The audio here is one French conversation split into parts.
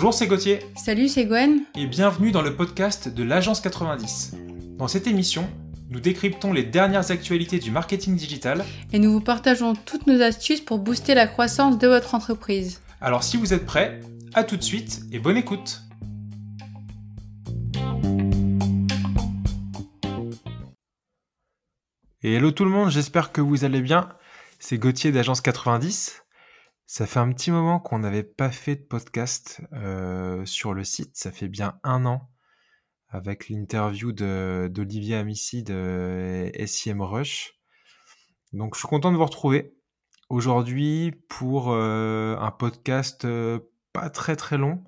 Bonjour, c'est Gauthier. Salut, c'est Gwen. Et bienvenue dans le podcast de l'Agence 90. Dans cette émission, nous décryptons les dernières actualités du marketing digital. Et nous vous partageons toutes nos astuces pour booster la croissance de votre entreprise. Alors si vous êtes prêts, à tout de suite et bonne écoute. Et hello tout le monde, j'espère que vous allez bien. C'est Gauthier d'Agence 90. Ça fait un petit moment qu'on n'avait pas fait de podcast euh, sur le site. Ça fait bien un an avec l'interview d'Olivier Amici de SIM Rush. Donc je suis content de vous retrouver aujourd'hui pour euh, un podcast euh, pas très très long,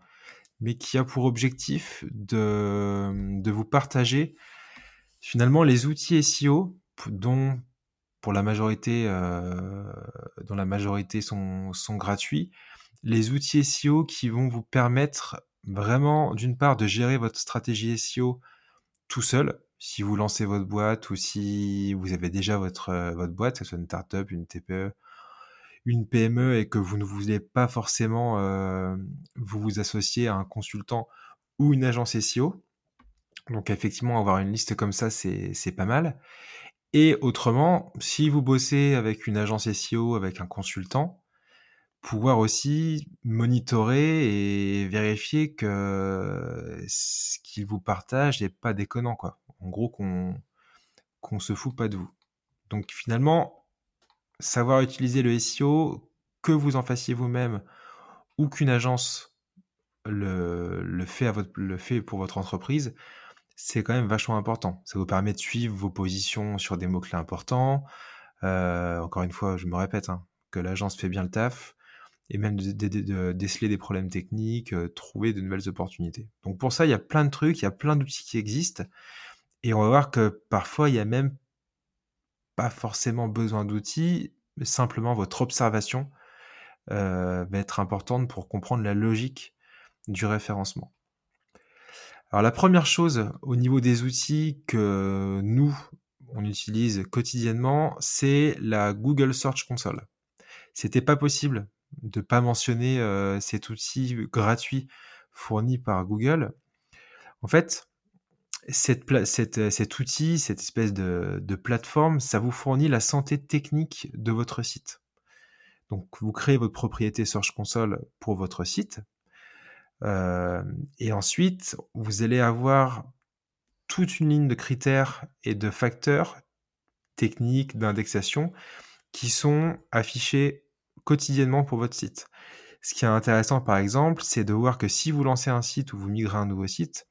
mais qui a pour objectif de, de vous partager finalement les outils SEO dont pour la majorité, euh, dont la majorité sont, gratuits, les outils SEO qui vont vous permettre vraiment, d'une part, de gérer votre stratégie SEO tout seul, si vous lancez votre boîte ou si vous avez déjà votre, euh, votre boîte, que ce soit une startup, une TPE, une PME et que vous ne voulez pas forcément euh, vous vous associer à un consultant ou une agence SEO. Donc effectivement, avoir une liste comme ça, c'est pas mal. Et autrement, si vous bossez avec une agence SEO, avec un consultant, pouvoir aussi monitorer et vérifier que ce qu'il vous partage n'est pas déconnant, quoi. En gros, qu'on se fout pas de vous. Donc finalement, savoir utiliser le SEO, que vous en fassiez vous-même ou qu'une agence le fait pour votre entreprise, c'est quand même vachement important. Ça vous permet de suivre vos positions sur des mots-clés importants. Euh, encore une fois, je me répète, hein, que l'agence fait bien le taf et même de, déceler des problèmes techniques, euh, trouver de nouvelles opportunités. Donc pour ça, il y a plein de trucs, il y a plein d'outils qui existent. Et on va voir que parfois, il y a même pas forcément besoin d'outils, mais simplement votre observation euh, va être importante pour comprendre la logique du référencement. Alors la première chose au niveau des outils que nous, on utilise quotidiennement, c'est la Google Search Console. C'était pas possible de pas mentionner euh, cet outil gratuit fourni par Google. En fait, cette, cet outil, cette espèce de, de, plateforme, ça vous fournit la santé technique de votre site. Donc, vous créez votre propriété Search Console pour votre site. Euh, et ensuite, vous allez avoir toute une ligne de critères et de facteurs techniques d'indexation qui sont affichés quotidiennement pour votre site. Ce qui est intéressant, par exemple, c'est de voir que si vous lancez un site ou vous migrez un nouveau site,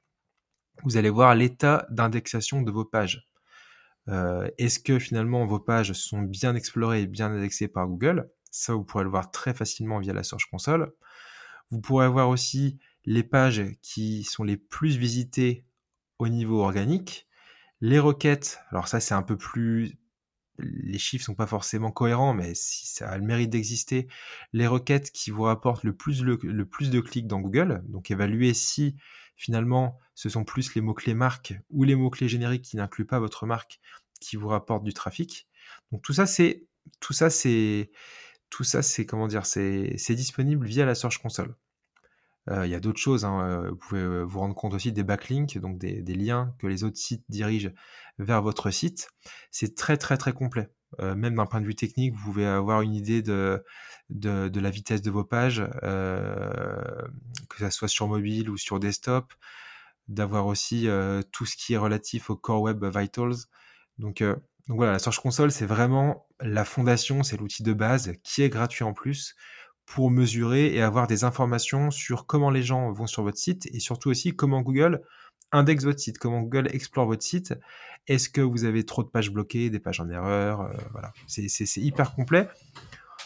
vous allez voir l'état d'indexation de vos pages. Euh, Est-ce que finalement vos pages sont bien explorées et bien indexées par Google? Ça, vous pourrez le voir très facilement via la Search Console. Vous pourrez voir aussi les pages qui sont les plus visitées au niveau organique. Les requêtes, alors ça c'est un peu plus... Les chiffres sont pas forcément cohérents, mais ça a le mérite d'exister. Les requêtes qui vous rapportent le plus, le, plus de clics dans Google, donc évaluer si finalement ce sont plus les mots-clés marques ou les mots-clés génériques qui n'incluent pas votre marque qui vous rapportent du trafic. Donc tout ça c'est tout ça c'est tout ça c'est comment dire c'est disponible via la Search Console. Euh, il y a d'autres choses. Hein, euh, vous pouvez euh, vous rendre compte aussi des backlinks, donc des, liens que les autres sites dirigent vers votre site. C'est très très très complet. même d'un point de vue technique, vous pouvez avoir une idée de, la vitesse de vos pages, que ce soit sur mobile ou sur desktop, d'avoir aussi tout ce qui est relatif au Core Web Vitals. Donc, donc voilà, la Search Console, c'est vraiment la fondation, c'est l'outil de base qui est gratuit en plus pour mesurer et avoir des informations sur comment les gens vont sur votre site et surtout aussi comment Google indexe votre site, comment Google explore votre site. Est-ce que vous avez trop de pages bloquées, des pages en erreur euh, Voilà, c'est hyper complet.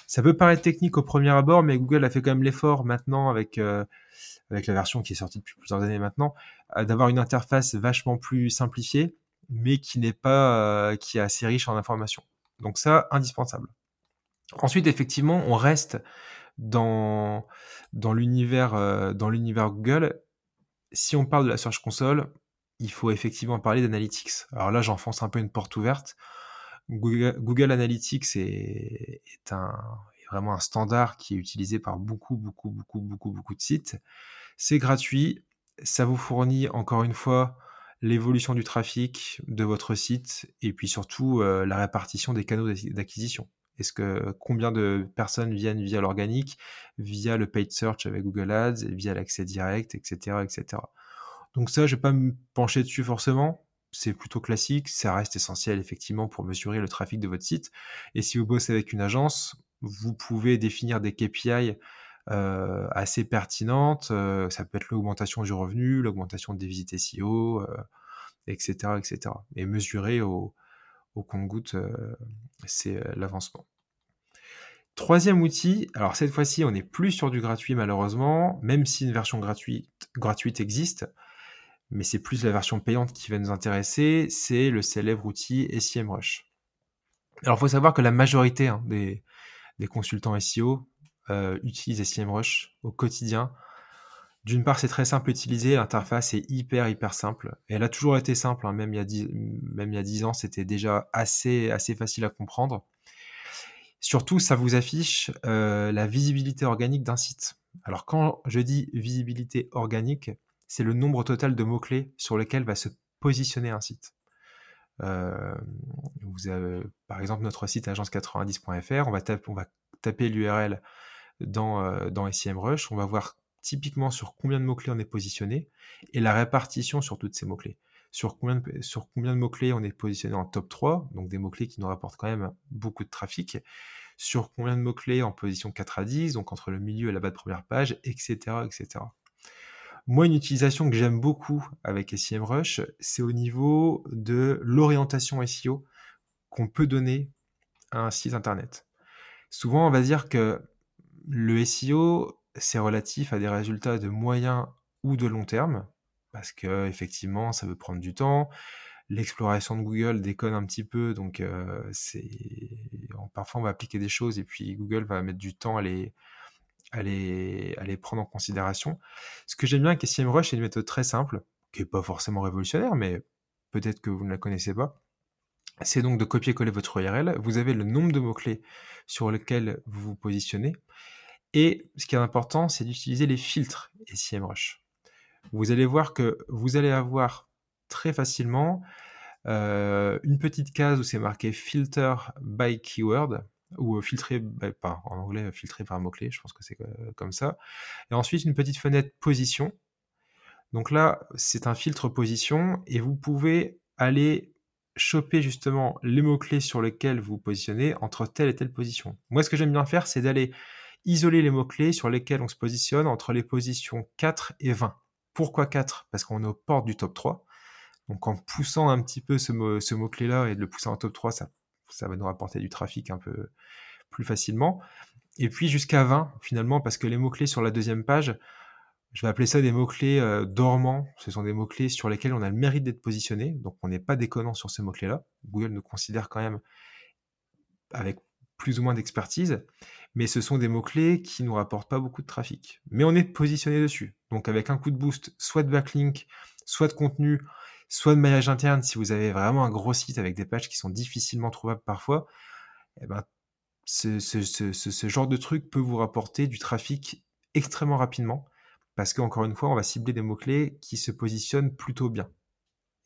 Ça peut paraître technique au premier abord, mais Google a fait quand même l'effort maintenant avec euh, avec la version qui est sortie depuis plusieurs années maintenant, euh, d'avoir une interface vachement plus simplifiée, mais qui n'est pas qui est assez riche en informations. Donc ça, indispensable. Ensuite, effectivement, on reste dans, euh, dans l'univers Google, si on parle de la Search Console, il faut effectivement parler d'Analytics. Alors là, j'enfonce un peu une porte ouverte. Google, Analytics est, est, un, est vraiment un standard qui est utilisé par beaucoup, beaucoup, beaucoup, beaucoup, beaucoup de sites. C'est gratuit, ça vous fournit encore une fois l'évolution du trafic de votre site et puis surtout euh, la répartition des canaux d'acquisition. Est-ce que combien de personnes viennent via l'organique, via le paid search avec Google Ads, via l'accès direct, etc., etc. Donc ça, je vais pas me pencher dessus forcément. C'est plutôt classique. Ça reste essentiel effectivement pour mesurer le trafic de votre site. Et si vous bossez avec une agence, vous pouvez définir des KPI euh, assez pertinentes. Euh, ça peut être l'augmentation du revenu, l'augmentation des visites SEO, etc., etc. Et mesurer au, compte-goutte, euh, c'est l'avancement. Troisième outil, alors cette fois-ci, on n'est plus sur du gratuit malheureusement, même si une version gratuite, gratuite existe, mais c'est plus la version payante qui va nous intéresser, c'est le célèbre outil SEMrush. Alors il faut savoir que la majorité hein, des, consultants SEO euh, utilisent SEMrush au quotidien d'une part, c'est très simple à utiliser, l'interface est hyper hyper simple. Elle a toujours été simple, hein, même, il y a 10, même il y a 10 ans, c'était déjà assez, assez facile à comprendre. Surtout, ça vous affiche euh, la visibilité organique d'un site. Alors quand je dis visibilité organique, c'est le nombre total de mots-clés sur lesquels va se positionner un site. Euh, par exemple, notre site agence90.fr, on va, taper, on va taper l'URL dans, euh, dans SEMrush, on va voir typiquement sur combien de mots-clés on est positionné et la répartition sur toutes ces mots-clés. Sur combien de, sur combien de mots-clés on est positionné en top 3, donc des mots-clés qui nous rapportent quand même beaucoup de trafic, sur combien de mots-clés en position 4 à 10, donc entre le milieu et la bas de première page, etc. etc. Moi, une utilisation que j'aime beaucoup avec SEMrush, c'est au niveau de l'orientation SEO qu'on peut donner à un site internet. Souvent, on va dire que le SEO, c'est relatif à des résultats de moyen ou de long terme, parce que effectivement, ça veut prendre du temps. L'exploration de Google déconne un petit peu, donc euh, c'est parfois on va appliquer des choses et puis Google va mettre du temps à les prendre en considération. Ce que j'aime bien avec SEMrush, c'est une méthode très simple, qui n'est pas forcément révolutionnaire, mais peut-être que vous ne la connaissez pas. C'est donc de copier-coller votre URL. Vous avez le nombre de mots-clés sur lesquels vous vous positionnez. Et ce qui est important, c'est d'utiliser les filtres SEMrush. Vous allez voir que vous allez avoir très facilement euh, une petite case où c'est marqué filter by keyword ou filtré, pas en anglais, filtré par mot-clé, je pense que c'est euh, comme ça. Et ensuite, une petite fenêtre position. Donc là, c'est un filtre position et vous pouvez aller choper justement les mots-clés sur lesquels vous positionnez entre telle et telle position. Moi, ce que j'aime bien faire, c'est d'aller isoler les mots-clés sur lesquels on se positionne entre les positions 4 et 20. Pourquoi 4 Parce qu'on est aux portes du top 3. Donc en poussant un petit peu ce, mot, clé là et de le pousser en top 3, ça, va nous rapporter du trafic un peu plus facilement. Et puis jusqu'à 20 finalement, parce que les mots-clés sur la deuxième page, je vais appeler ça des mots-clés euh, dormants. Ce sont des mots-clés sur lesquels on a le mérite d'être positionné. Donc on n'est pas déconnant sur ces mots-clés-là. Google nous considère quand même avec plus ou moins d'expertise mais ce sont des mots-clés qui nous rapportent pas beaucoup de trafic. Mais on est positionné dessus. Donc avec un coup de boost, soit de backlink, soit de contenu, soit de maillage interne, si vous avez vraiment un gros site avec des pages qui sont difficilement trouvables parfois, eh ben, ce, ce, genre de truc peut vous rapporter du trafic extrêmement rapidement, parce qu'encore une fois, on va cibler des mots-clés qui se positionnent plutôt bien.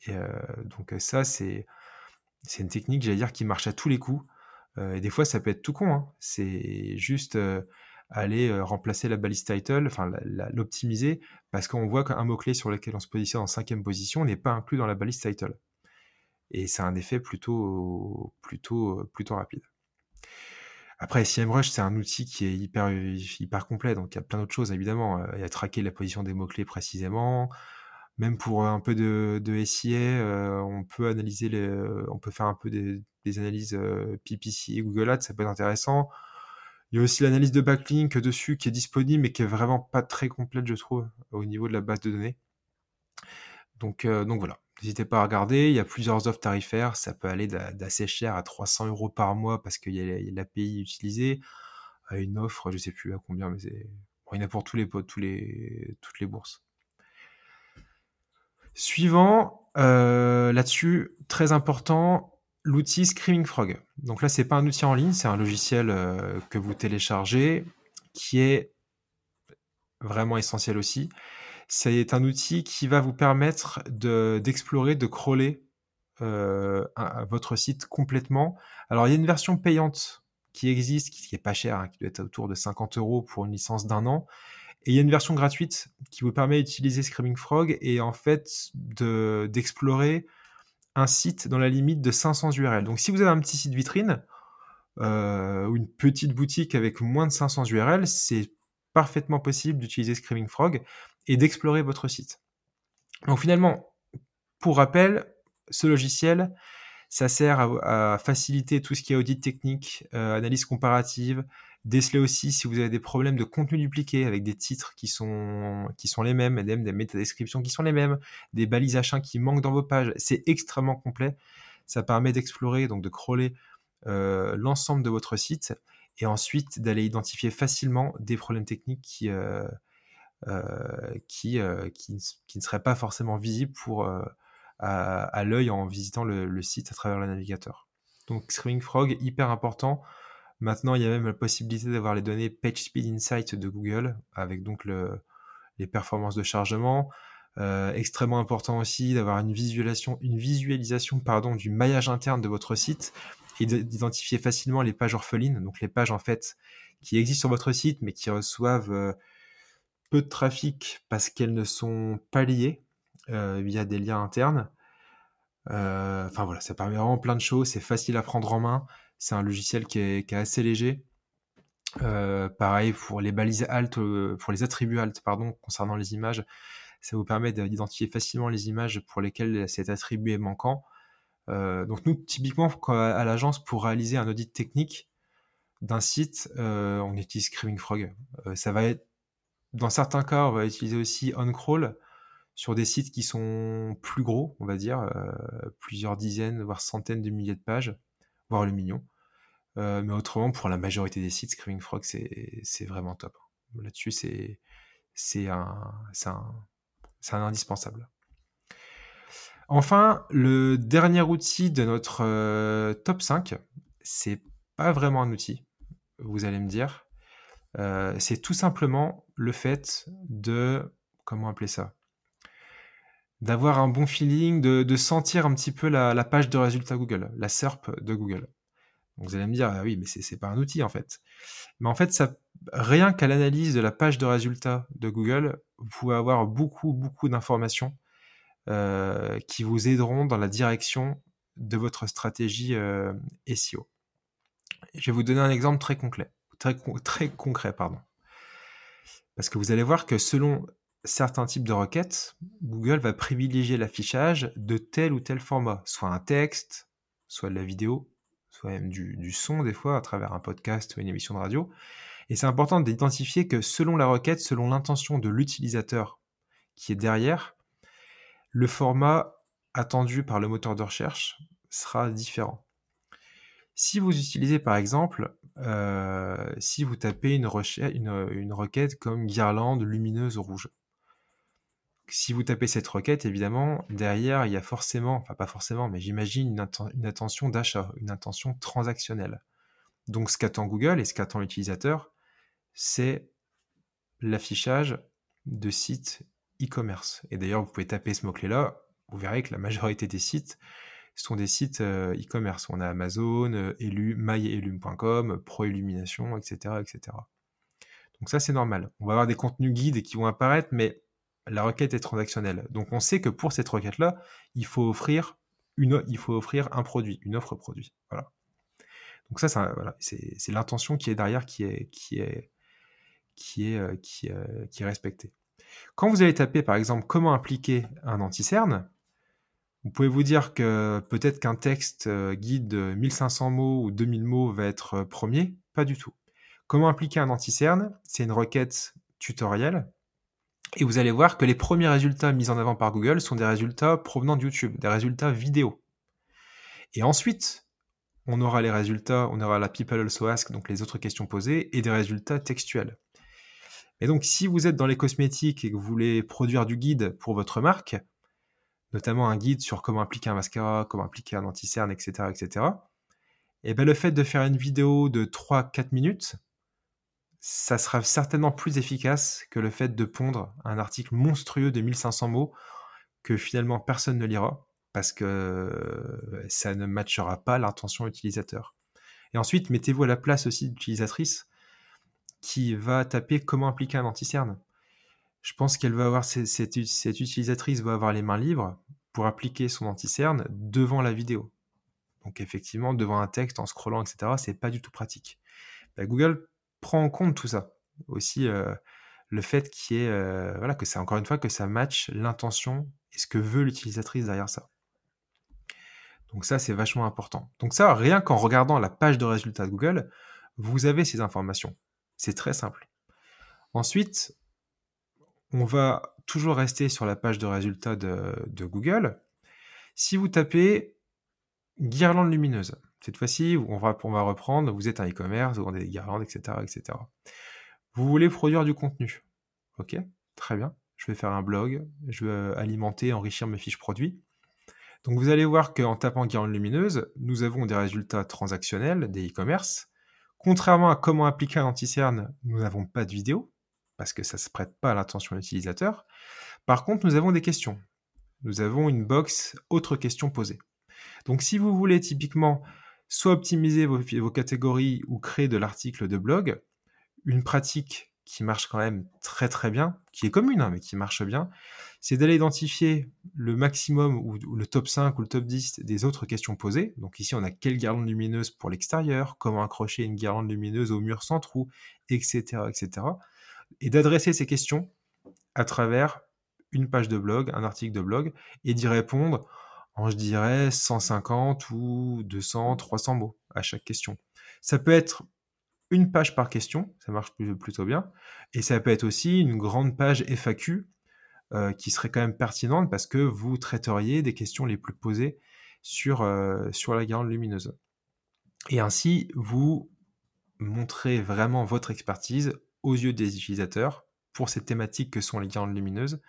Et euh, donc ça, c'est une technique, j'allais dire, qui marche à tous les coups. Euh, des fois, ça peut être tout con. Hein. C'est juste euh, aller euh, remplacer la balise title, enfin l'optimiser, parce qu'on voit qu'un mot-clé sur lequel on se positionne en cinquième position n'est pas inclus dans la balise title. Et c'est un effet plutôt, plutôt, plutôt rapide. Après, SEMrush, c'est un outil qui est hyper, hyper complet, donc il y a plein d'autres choses, évidemment. Il y a traquer la position des mots-clés précisément, même pour un peu de, SIA, on peut analyser les, on peut faire un peu des, analyses euh, PPC, Google Ads, ça peut être intéressant. Il y a aussi l'analyse de backlink dessus qui est disponible mais qui est vraiment pas très complète, je trouve, au niveau de la base de données. Donc, donc voilà, n'hésitez pas à regarder. Il y a plusieurs offres tarifaires. Ça peut aller d'assez cher à 300 euros par mois parce qu'il y a l'API utilisée à une offre, je sais plus à combien, mais il y en a pour tous les, tous les, toutes les bourses. Suivant, euh, là-dessus, très important, l'outil Screaming Frog. Donc là, c'est pas un outil en ligne, c'est un logiciel euh, que vous téléchargez qui est vraiment essentiel aussi. C'est un outil qui va vous permettre d'explorer, de, crawler votre site complètement. Alors, il y a une version payante qui existe, qui, n'est pas chère, hein, qui doit être autour de 50 euros pour une licence d'un an. Et il y a une version gratuite qui vous permet d'utiliser Screaming Frog et en fait d'explorer un site dans la limite de 500 URL. Donc si vous avez un petit site vitrine euh, ou une petite boutique avec moins de 500 URL, c'est parfaitement possible d'utiliser Screaming Frog et d'explorer votre site. Donc finalement, pour rappel, ce logiciel, ça sert à, faciliter tout ce qui est audit technique, euh, analyse comparative, déceler aussi si vous avez des problèmes de contenu dupliqué avec des titres qui sont, qui sont les mêmes, des, des métadescriptions qui sont les mêmes, des balises H1 qui manquent dans vos pages. C'est extrêmement complet. Ça permet d'explorer, donc de crawler euh, l'ensemble de votre site et ensuite d'aller identifier facilement des problèmes techniques qui, euh, qui, qui, qui, ne seraient pas forcément visibles pour à, l'œil en visitant le, site à travers le navigateur. Donc Screaming Frog, hyper important. Maintenant, il y a même la possibilité d'avoir les données PageSpeed Insight de Google, avec donc le, les performances de chargement. Euh, extrêmement important aussi d'avoir une visualisation, du maillage interne de votre site et d'identifier facilement les pages orphelines, donc les pages en fait qui existent sur votre site mais qui reçoivent euh, peu de trafic parce qu'elles ne sont pas liées via des liens internes. Euh, enfin voilà, ça permet vraiment plein de choses, c'est facile à prendre en main, c'est un logiciel qui est, assez léger. Euh, pareil pour les balises alt, pour les attributs alt, pardon, concernant les images, ça vous permet d'identifier facilement les images pour lesquelles cet attribut est manquant. donc nous, typiquement, à l'agence, pour réaliser un audit technique d'un site, on utilise Screaming Frog. ça va être, dans certains cas, on va utiliser aussi OnCrawl sur des sites qui sont plus gros, on va dire, euh, plusieurs dizaines, voire centaines de milliers de pages, voire le million. Euh, mais autrement, pour la majorité des sites, Screaming Frog, c'est vraiment top. Là-dessus, c'est un, indispensable. Enfin, le dernier outil de notre euh, top 5, c'est pas vraiment un outil, vous allez me dire. c'est tout simplement le fait de, comment appeler ça? D'avoir un bon feeling, de, sentir un petit peu la, page de résultat Google, la SERP de Google. vous allez me dire, ah oui, mais c'est pas un outil en fait. Mais en fait, ça, rien qu'à l'analyse de la page de résultat de Google, vous pouvez avoir beaucoup, beaucoup d'informations euh, qui vous aideront dans la direction de votre stratégie euh, SEO. Je vais vous donner un exemple très concret, très concret, pardon. Parce que vous allez voir que selon certains types de requêtes, Google va privilégier l'affichage de tel ou tel format, soit un texte, soit de la vidéo, soit même du, son des fois à travers un podcast ou une émission de radio. Et c'est important d'identifier que selon la requête, selon l'intention de l'utilisateur qui est derrière, le format attendu par le moteur de recherche sera différent. Si vous utilisez par exemple, euh, si vous tapez une, une, une requête comme guirlande lumineuse rouge, si vous tapez cette requête, évidemment, derrière, il y a forcément, enfin pas forcément, mais j'imagine une, intention d'achat, une intention transactionnelle. Donc ce qu'attend Google et ce qu'attend l'utilisateur, c'est l'affichage de sites e-commerce. Et d'ailleurs, vous pouvez taper ce mot-clé-là, vous verrez que la majorité des sites sont des sites euh, e-commerce. On a Amazon, euh, Elu, myelum.com, Proillumination, etc., etc. Donc ça, c'est normal. On va avoir des contenus guides qui vont apparaître, mais la requête est transactionnelle. Donc on sait que pour cette requête-là, il faut offrir une, il faut offrir un produit, une offre produit. Voilà. Donc ça, c'est l'intention qui est derrière euh, euh, qui est respectée. Quand vous allez taper, par exemple, comment appliquer un anti-cerne, vous pouvez vous dire que peut-être qu'un texte euh, guide de 1500 mots ou 2000 mots va être premier. Pas du tout. Comment appliquer un anti-cerne? C'est une requête tutorielle et vous allez voir que les premiers résultats mis en avant par Google sont des résultats provenant de YouTube, des résultats vidéo. Et ensuite, on aura les résultats, on aura la People Also Ask, donc les autres questions posées, et des résultats textuels. Et donc, si vous êtes dans les cosmétiques et que vous voulez produire du guide pour votre marque, notamment un guide sur comment appliquer un mascara, comment appliquer un anti-cerne, etc., etc., et bien le fait de faire une vidéo de 3-4 minutes, ça sera certainement plus efficace que le fait de pondre un article monstrueux de 1500 mots que finalement personne ne lira parce que euh, ça ne matchera pas l'intention utilisateur. Et ensuite, mettez-vous à la place aussi d'utilisatrice qui va taper comment appliquer un anti-cerne. Je pense qu'elle va avoir cette, utilisatrice va avoir les mains libres pour appliquer son anti-cerne devant la vidéo. Donc effectivement, devant un texte, en scrollant, etc., c'est pas du tout pratique. Bah, Google prend en compte tout ça. Aussi euh, le fait qu'il est, euh, voilà, que c'est encore une fois que ça matche l'intention et ce que veut l'utilisatrice derrière ça. Donc ça, c'est vachement important. Donc ça, rien qu'en regardant la page de résultats de Google, vous avez ces informations. C'est très simple. Ensuite, on va toujours rester sur la page de résultats de, Google. Si vous tapez guirlande lumineuse, cette fois-ci, on va, reprendre, vous êtes un e-commerce, vous vendez des guirlandes, etc., etc. Vous voulez produire du contenu. Ok, très bien. Je vais faire un blog, je vais alimenter, enrichir mes fiches produits. Donc vous allez voir qu'en tapant guirlande lumineuse, nous avons des résultats transactionnels des e-commerce Contrairement à comment appliquer un anti-cerne, nous n'avons pas de vidéo, parce que ça ne se prête pas à l'attention de l'utilisateur. Par contre, nous avons des questions. Nous avons une box autres questions posées. Donc si vous voulez typiquement soit optimiser vos, catégories ou créer de l'article de blog, une pratique qui marche quand même très très bien, qui est commune, hein, mais qui marche bien, c'est d'aller identifier le maximum ou, le top 5 ou le top 10 des autres questions posées. Donc ici, on a quelle guirlande lumineuse pour l'extérieur, comment accrocher une guirlande lumineuse au mur sans trou, etc. etc. Et d'adresser ces questions à travers une page de blog, un article de blog, et d'y répondre en, je dirais, 150 ou 200, 300 mots à chaque question. Ça peut être une page par question, ça marche plutôt bien. Et ça peut être aussi une grande page FAQ euh, qui serait quand même pertinente parce que vous traiteriez des questions les plus posées sur, euh, sur la guirlande lumineuse. Et ainsi, vous montrez vraiment votre expertise aux yeux des utilisateurs pour ces thématiques que sont les guirlandes lumineuses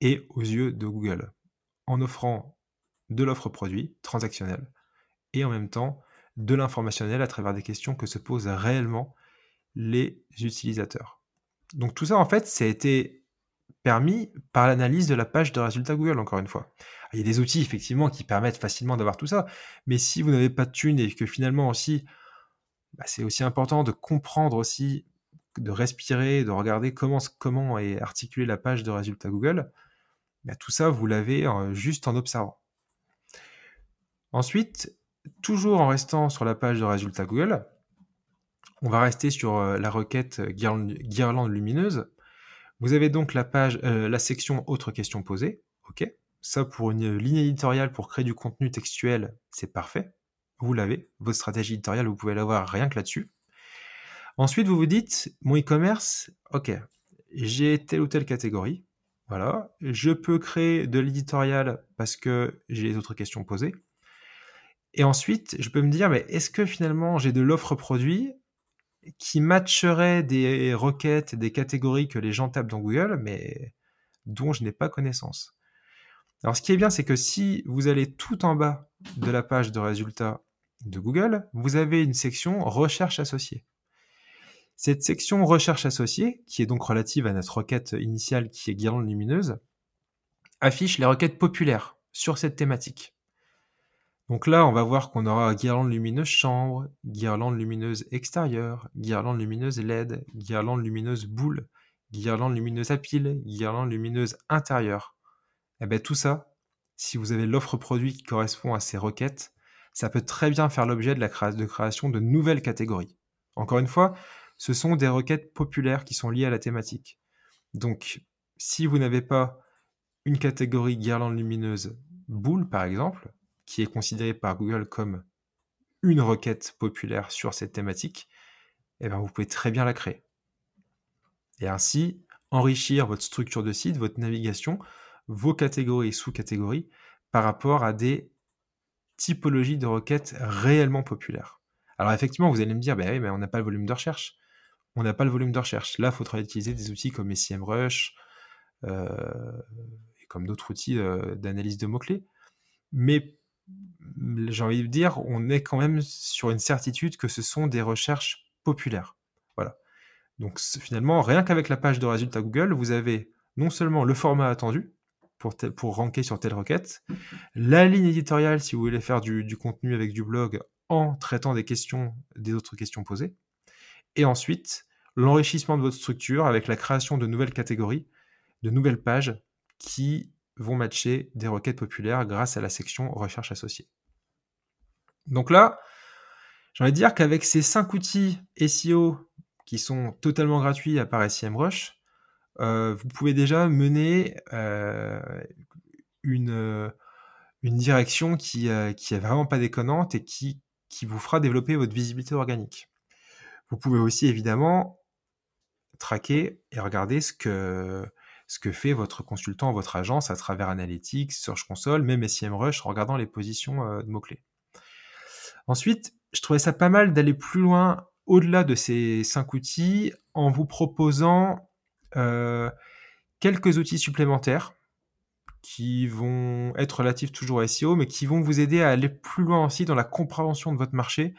et aux yeux de Google, en offrant de l'offre produit transactionnelle et en même temps de l'informationnel à travers des questions que se posent réellement les utilisateurs. Donc tout ça, en fait, ça a été permis par l'analyse de la page de résultats Google, encore une fois. Il y a des outils, effectivement, qui permettent facilement d'avoir tout ça, mais si vous n'avez pas de thunes et que finalement aussi, bah, c'est aussi important de comprendre aussi, de respirer, de regarder comment, comment est articulée la page de résultats Google, bah, tout ça, vous l'avez euh, juste en observant. Ensuite, toujours en restant sur la page de résultats Google, on va rester sur euh, la requête guirlande, lumineuse. Vous avez donc euh, la section autres questions posées. Ok, ça pour une ligne éditoriale pour créer du contenu textuel, c'est parfait. Vous l'avez, votre stratégie éditoriale, vous pouvez l'avoir rien que là-dessus. Ensuite, vous vous dites, mon e-commerce, ok, j'ai telle ou telle catégorie, voilà, je peux créer de l'éditorial parce que j'ai les autres questions posées. Et ensuite, je peux me dire, mais est-ce que finalement j'ai de l'offre produit qui matcherait des requêtes, des catégories que les gens tapent dans Google, mais dont je n'ai pas connaissance? Alors ce qui est bien, c'est que si vous allez tout en bas de la page de résultats de Google, vous avez une section recherche associée. Cette section recherche associée, qui est donc relative à notre requête initiale qui est guirlande lumineuse, affiche les requêtes populaires sur cette thématique. Donc là, on va voir qu'on aura guirlande lumineuse chambre, guirlande lumineuse extérieure, guirlande lumineuse LED, guirlande lumineuse boule, guirlande lumineuse à pile, guirlande lumineuse intérieure. Et eh bien tout ça, si vous avez l'offre produit qui correspond à ces requêtes, ça peut très bien faire l'objet de la création de nouvelles catégories. Encore une fois, ce sont des requêtes populaires qui sont liées à la thématique. Donc, si vous n'avez pas une catégorie guirlande lumineuse boule, par exemple, qui est considéré par Google comme une requête populaire sur cette thématique, eh bien vous pouvez très bien la créer. Et ainsi enrichir votre structure de site, votre navigation, vos catégories et sous-catégories par rapport à des typologies de requêtes réellement populaires. Alors effectivement, vous allez me dire, ben oui, mais on n'a pas le volume de recherche. On n'a pas le volume de recherche. Là, il faudra utiliser des outils comme SEMrush euh, et comme d'autres outils euh, d'analyse de mots-clés. Mais j'ai envie de dire, on est quand même sur une certitude que ce sont des recherches populaires. Voilà. Donc finalement, rien qu'avec la page de résultats Google, vous avez non seulement le format attendu pour, ranker sur telle requête, la ligne éditoriale si vous voulez faire du, contenu avec du blog en traitant des questions, des autres questions posées, et ensuite l'enrichissement de votre structure avec la création de nouvelles catégories, de nouvelles pages qui vont matcher des requêtes populaires grâce à la section recherche associée. Donc là, j'ai envie de dire qu'avec ces cinq outils SEO qui sont totalement gratuits à part SEMrush, euh, vous pouvez déjà mener euh, une, une direction qui, euh, est vraiment pas déconnante et qui vous fera développer votre visibilité organique. Vous pouvez aussi évidemment traquer et regarder ce que, ce que fait votre consultant, votre agence à travers Analytics, Search Console, même SEMrush en regardant les positions de mots-clés. Ensuite, je trouvais ça pas mal d'aller plus loin au-delà de ces cinq outils en vous proposant euh, quelques outils supplémentaires qui vont être relatifs toujours à SEO, mais qui vont vous aider à aller plus loin aussi dans la compréhension de votre marché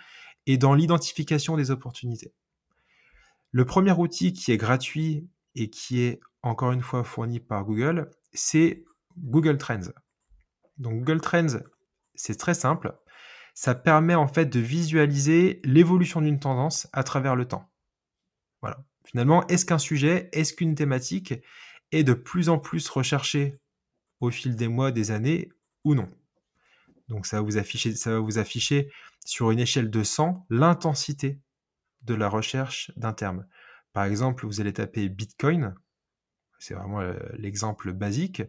et dans l'identification des opportunités. Le premier outil qui est gratuit et qui est encore une fois fourni par Google, c'est Google Trends. Donc Google Trends, c'est très simple ça permet en fait de visualiser l'évolution d'une tendance à travers le temps. Voilà. Finalement, est-ce qu'un sujet, est-ce qu'une thématique est de plus en plus recherchée au fil des mois, des années ou non? Donc ça va vous afficher, ça va vous afficher sur une échelle de 100 l'intensité de la recherche d'un terme. Par exemple, vous allez taper Bitcoin, c'est vraiment euh, l'exemple basique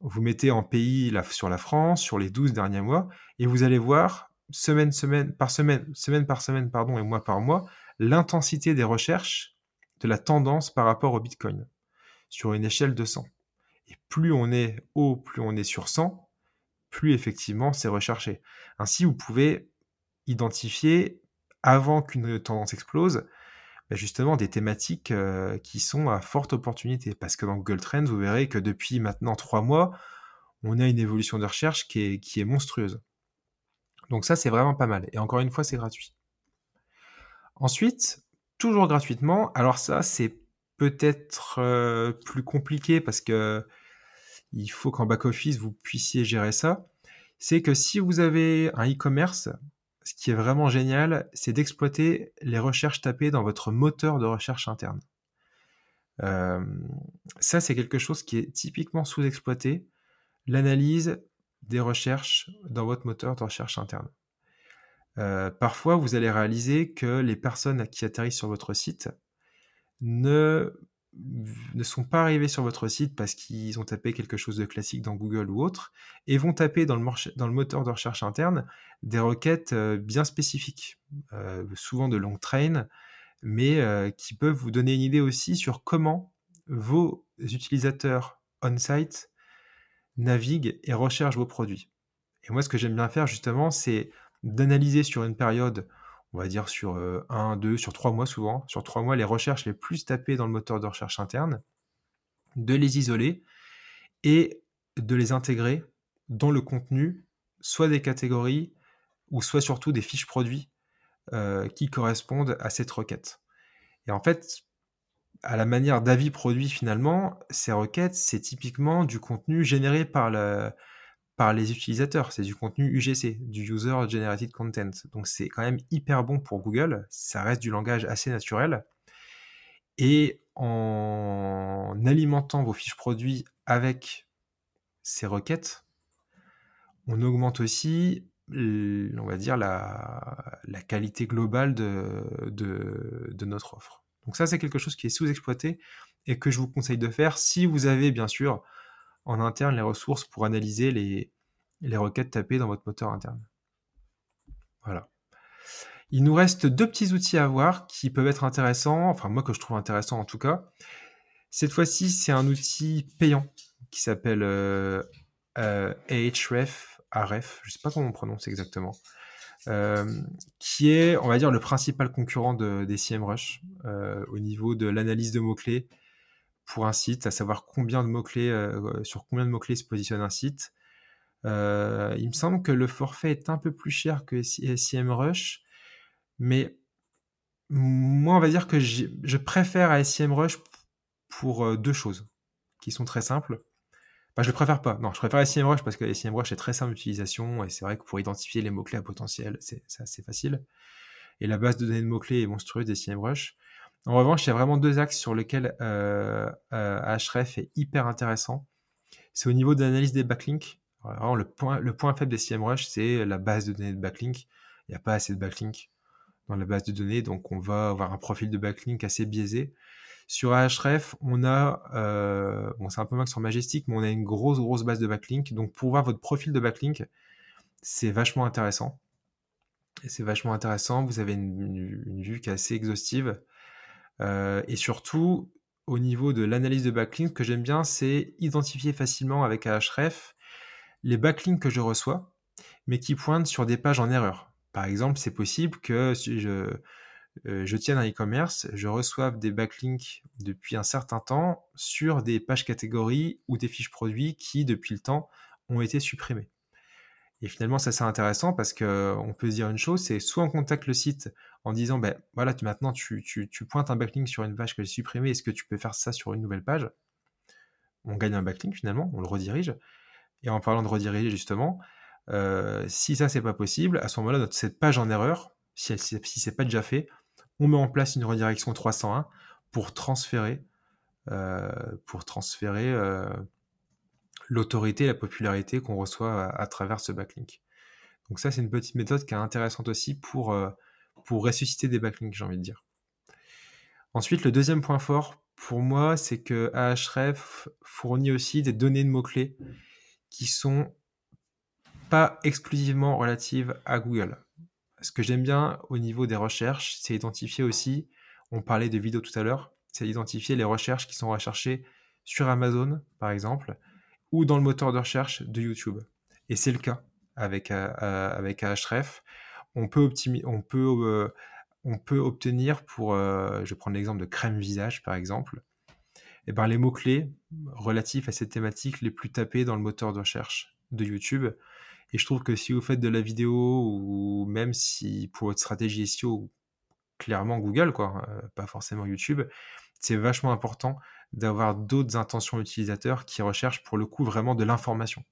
vous mettez en pays sur la France, sur les 12 derniers mois, et vous allez voir, semaine, semaine par semaine, semaine par semaine, pardon, et mois par mois, l'intensité des recherches de la tendance par rapport au Bitcoin, sur une échelle de 100. Et plus on est haut, plus on est sur 100, plus effectivement c'est recherché. Ainsi, vous pouvez identifier, avant qu'une tendance explose, justement des thématiques euh, qui sont à forte opportunité. Parce que dans Google Trends, vous verrez que depuis maintenant trois mois, on a une évolution de recherche qui est, qui est monstrueuse. Donc ça, c'est vraiment pas mal. Et encore une fois, c'est gratuit. Ensuite, toujours gratuitement, alors ça, c'est peut-être euh, plus compliqué parce que il faut qu'en back-office, vous puissiez gérer ça. C'est que si vous avez un e-commerce, ce qui est vraiment génial, c'est d'exploiter les recherches tapées dans votre moteur de recherche interne. Euh, ça, c'est quelque chose qui est typiquement sous-exploité, l'analyse des recherches dans votre moteur de recherche interne. Euh, parfois, vous allez réaliser que les personnes qui atterrissent sur votre site ne ne sont pas arrivés sur votre site parce qu'ils ont tapé quelque chose de classique dans Google ou autre, et vont taper dans le, moteur de recherche interne des requêtes euh, bien spécifiques, euh, souvent de long train, mais euh, qui peuvent vous donner une idée aussi sur comment vos utilisateurs on-site naviguent et recherchent vos produits. Et moi, ce que j'aime bien faire justement, c'est d'analyser sur une période on va dire sur euh, un, deux, sur trois mois souvent, sur trois mois, les recherches les plus tapées dans le moteur de recherche interne, de les isoler et de les intégrer dans le contenu, soit des catégories ou soit surtout des fiches produits euh, qui correspondent à cette requête. Et en fait, à la manière d'avis produit finalement, ces requêtes, c'est typiquement du contenu généré par le, par les utilisateurs. C'est du contenu UGC, du User Generated Content. Donc c'est quand même hyper bon pour Google. Ça reste du langage assez naturel. Et en alimentant vos fiches produits avec ces requêtes, on augmente aussi, on va dire, la, qualité globale de, de notre offre. Donc ça, c'est quelque chose qui est sous-exploité et que je vous conseille de faire si vous avez bien sûr en interne les ressources pour analyser les, les requêtes tapées dans votre moteur interne. Voilà. Il nous reste deux petits outils à voir qui peuvent être intéressants, enfin moi que je trouve intéressant en tout cas. Cette fois-ci, c'est un outil payant qui s'appelle euh, euh, je ne sais pas comment on prononce exactement, euh, qui est, on va dire, le principal concurrent de, des CMrush au niveau de l'analyse de mots-clés pour un site, à savoir combien de mots-clés, sur combien de mots-clés se positionne un site. Euh, il me semble que le forfait est un peu plus cher que SEMrush, mais moi, on va dire que je préfère SEMrush pour euh, deux choses qui sont très simples. Enfin, je le préfère pas. Non, je préfère SEMrush parce que SEMrush est très simple d'utilisation et c'est vrai que pour identifier les mots-clés à potentiel, c'est assez facile. Et la base de données de mots-clés est monstrueuse des SEMrush. En revanche, il y a vraiment deux axes sur lesquels euh, euh, est hyper intéressant. C'est au niveau de l'analyse des backlinks. Le, point, le point faible des SEMrush, c'est la base de données de backlinks. Il n'y a pas assez de backlinks dans la base de données, donc on va avoir un profil de backlink assez biaisé. Sur Ahref, on a, euh, bon c'est un peu moins sur Majestic, mais on a une grosse grosse base de backlink. Donc pour voir votre profil de backlink, c'est vachement intéressant. C'est vachement intéressant. Vous avez une, vue qui est assez exhaustive. Euh, et surtout, au niveau de l'analyse de backlink, ce que j'aime bien, c'est identifier facilement avec Ahref les backlinks que je reçois, mais qui pointent sur des pages en erreur. Par exemple, c'est possible que si je, euh, je tiens un e-commerce, je reçoive des backlinks depuis un certain temps sur des pages catégories ou des fiches produits qui, depuis le temps, ont été supprimées. Et finalement, ça c'est intéressant parce qu'on peut se dire une chose, c'est soit on contacte le site en disant, ben voilà, maintenant tu, pointes un backlink sur une page que j'ai supprimée, est-ce que tu peux faire ça sur une nouvelle page? On gagne un backlink finalement, on le redirige. Et en parlant de rediriger justement, euh, si ça c'est pas possible, à ce moment-là, cette page en erreur, si, si c'est pas déjà fait, on met en place une redirection 301 pour transférer, euh, pour transférer euh, l'autorité, la popularité qu'on reçoit à, travers ce backlink. Donc ça, c'est une petite méthode qui est intéressante aussi pour, euh, pour ressusciter des backlinks, j'ai envie de dire. Ensuite, le deuxième point fort pour moi, c'est que Ahref fournit aussi des données de mots-clés qui sont pas exclusivement relatives à Google ce que j'aime bien au niveau des recherches, c'est identifier aussi, on parlait de vidéos tout à l'heure, c'est identifier les recherches qui sont recherchées sur Amazon, par exemple, ou dans le moteur de recherche de YouTube. Et c'est le cas avec, euh, euh, avec Ahref. On peut, on peut, euh, on peut obtenir pour, je prendre l'exemple de crème visage, par exemple, et eh ben, les mots-clés relatifs à cette thématique les plus tapés dans le moteur de recherche de YouTube et je trouve que si vous faites de la vidéo ou même si pour votre stratégie SEO, clairement Google, quoi, pas forcément YouTube, c'est vachement important d'avoir d'autres intentions utilisateurs qui recherchent pour le coup vraiment de l'information.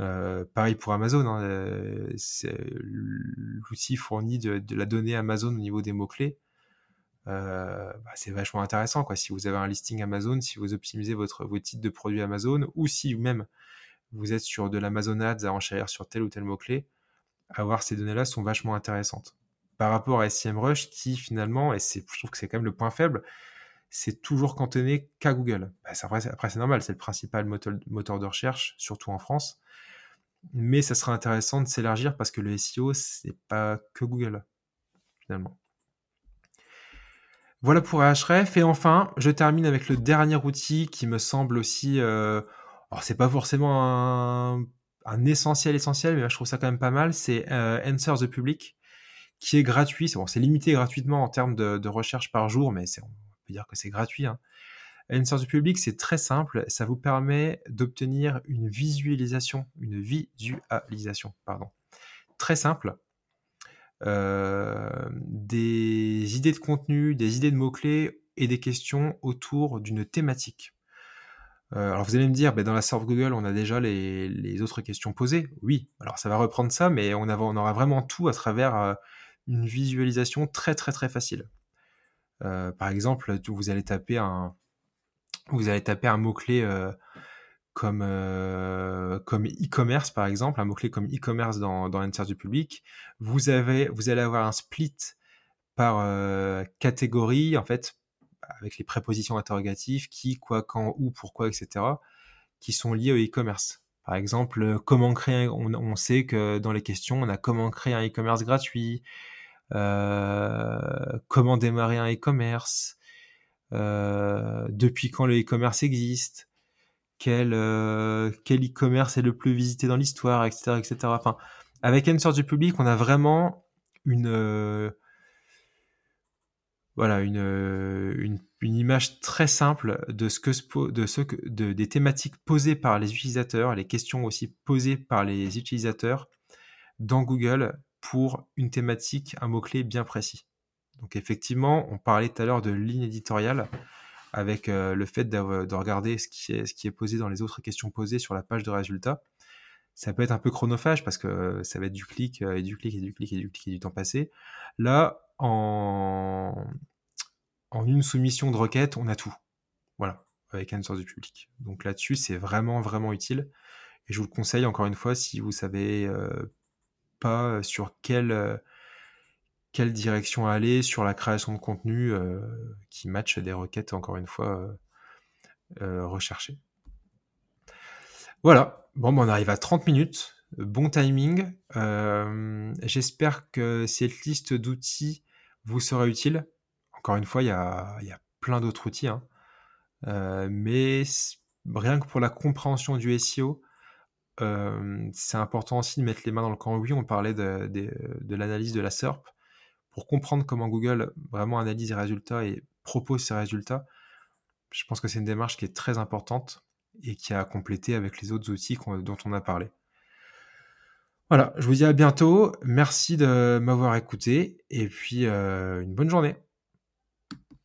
Euh, pareil pour Amazon, hein, euh, l'outil fournit de, la donnée Amazon au niveau des mots-clés. Bah, c'est vachement intéressant. Quoi. Si vous avez un listing Amazon, si vous optimisez votre, vos titres de produits Amazon, ou si même vous êtes sur de l'Amazon Ads à enchérir sur tel ou tel mot-clé, avoir ces données-là sont vachement intéressantes. Par rapport à SEMrush, qui finalement, et je trouve que c'est quand même le point faible, c'est toujours cantonné qu'à Google. Bah, après, c'est normal, c'est le principal moteur, de recherche, surtout en France. Mais ça serait intéressant de s'élargir parce que le SEO, c'est pas que Google, finalement. Voilà pour Ahref. Et enfin, je termine avec le dernier outil qui me semble aussi euh, alors c'est pas forcément un, essentiel essentiel, mais je trouve ça quand même pas mal. C'est euh, Answer the Public, qui est gratuit. C'est c'est limité gratuitement en termes de, recherche par jour, mais on peut dire que c'est gratuit. Hein. Answer the Public, c'est très simple. Ça vous permet d'obtenir une visualisation, une visualisation, pardon, très simple. Euh, des idées de contenu, des idées de mots-clés et des questions autour d'une thématique. Euh, alors vous allez me dire, ben, dans la Surf Google, on a déjà les, autres questions posées. Oui, alors ça va reprendre ça, mais on, on aura vraiment tout à travers euh, une visualisation très très très facile. Euh, par exemple, vous allez taper un, vous allez taper un mot-clé comme comme e-commerce par exemple, un mot-clé comme e-commerce dans, dans l'inter du public. Vous avez, vous allez avoir un split par catégorie en fait avec les prépositions interrogatives, qui, quoi, quand, où, pourquoi, etc., qui sont liées au e-commerce. Par exemple, euh, comment créer, on, sait que dans les questions, on a comment créer un e-commerce gratuit, euh, comment démarrer un e-commerce, euh, depuis quand le e-commerce existe, quel, quel e-commerce est le plus visité dans l'histoire, etc., etc. Enfin, avec sorte du public, on a vraiment une, voilà une, image très simple de ce que de ce que de, des thématiques posées par les utilisateurs, les questions aussi posées par les utilisateurs dans Google pour une thématique, un mot-clé bien précis. Donc effectivement, on parlait tout à l'heure de ligne éditoriale avec euh, le fait de, regarder ce qui, est, posé dans les autres questions posées sur la page de résultats. Ça peut être un peu chronophage parce que ça va être du clic et du clic et du clic et du clic et du temps passé. Là, en, une soumission de requête, on a tout. Voilà, avec une source du public. Donc là-dessus, c'est vraiment, vraiment utile. Et je vous le conseille encore une fois si vous savez pas sur quelle, quelle direction aller sur la création de contenu qui match des requêtes, encore une fois, recherchées. Voilà, bon, ben, on arrive à 30 minutes. Bon timing. J'espère que cette liste d'outils vous sera utile. Encore une fois, il y a, y a plein d'autres outils. Hein. mais rien que pour la compréhension du SEO, c'est important aussi de mettre les mains dans le cambouis. On parlait de, de, l'analyse de la SERP. Pour comprendre comment Google vraiment analyse les résultats et propose ses résultats, je pense que c'est une démarche qui est très importante et qui a complété avec les autres outils dont on a parlé. Voilà, je vous dis à bientôt. Merci de m'avoir écouté et puis une bonne journée.